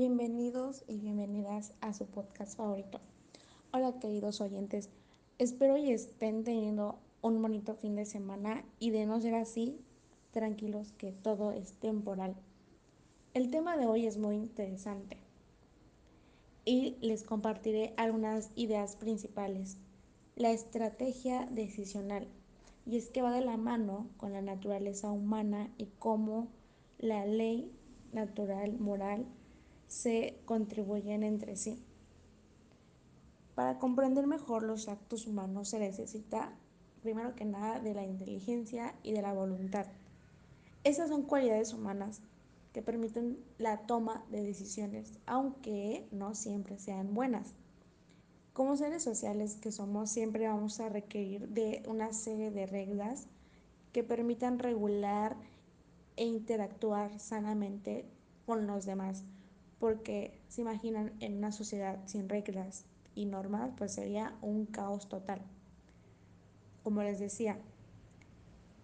Bienvenidos y bienvenidas a su podcast favorito. Hola queridos oyentes, espero y estén teniendo un bonito fin de semana y de no ser así, tranquilos que todo es temporal. El tema de hoy es muy interesante y les compartiré algunas ideas principales. La estrategia decisional. Y es que va de la mano con la naturaleza humana y cómo la ley natural, moral, se contribuyen entre sí. Para comprender mejor los actos humanos se necesita, primero que nada, de la inteligencia y de la voluntad. Esas son cualidades humanas que permiten la toma de decisiones, aunque no siempre sean buenas. Como seres sociales que somos, siempre vamos a requerir de una serie de reglas que permitan regular e interactuar sanamente con los demás porque se imaginan en una sociedad sin reglas y normas, pues sería un caos total. Como les decía,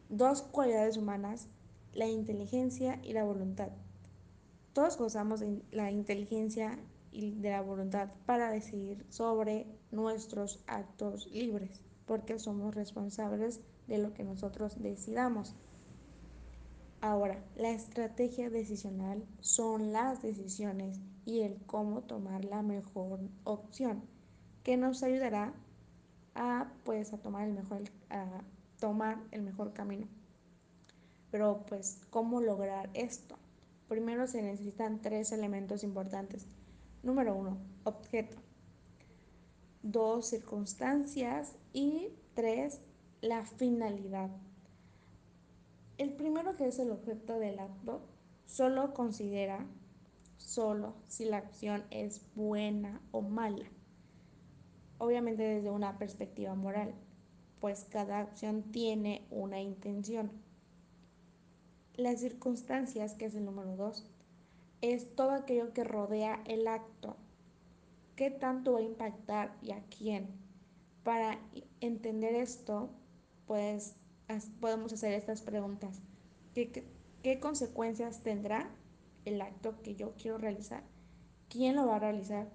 dos cualidades humanas, la inteligencia y la voluntad. Todos gozamos de la inteligencia y de la voluntad para decidir sobre nuestros actos libres, porque somos responsables de lo que nosotros decidamos. Ahora, la estrategia decisional son las decisiones y el cómo tomar la mejor opción, que nos ayudará a pues a tomar el mejor a tomar el mejor camino. Pero pues ¿cómo lograr esto? Primero se necesitan tres elementos importantes. Número uno, objeto. Dos, circunstancias. Y tres, la finalidad. El primero que es el objeto del acto solo considera solo si la acción es buena o mala. Obviamente desde una perspectiva moral, pues cada acción tiene una intención. Las circunstancias, que es el número dos, es todo aquello que rodea el acto. ¿Qué tanto va a impactar y a quién? Para entender esto, pues podemos hacer estas preguntas. ¿Qué, qué, consecuencias tendrá el acto que yo quiero realizar? ¿Quién lo va a realizar?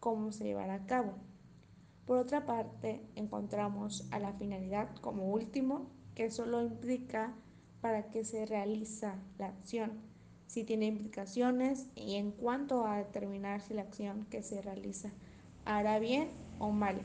¿Cómo se llevará a cabo? Por otra parte, encontramos a la finalidad como último, que solo implica para qué se realiza la acción, si tiene implicaciones y en cuanto a determinar si la acción que se realiza hará bien o mal.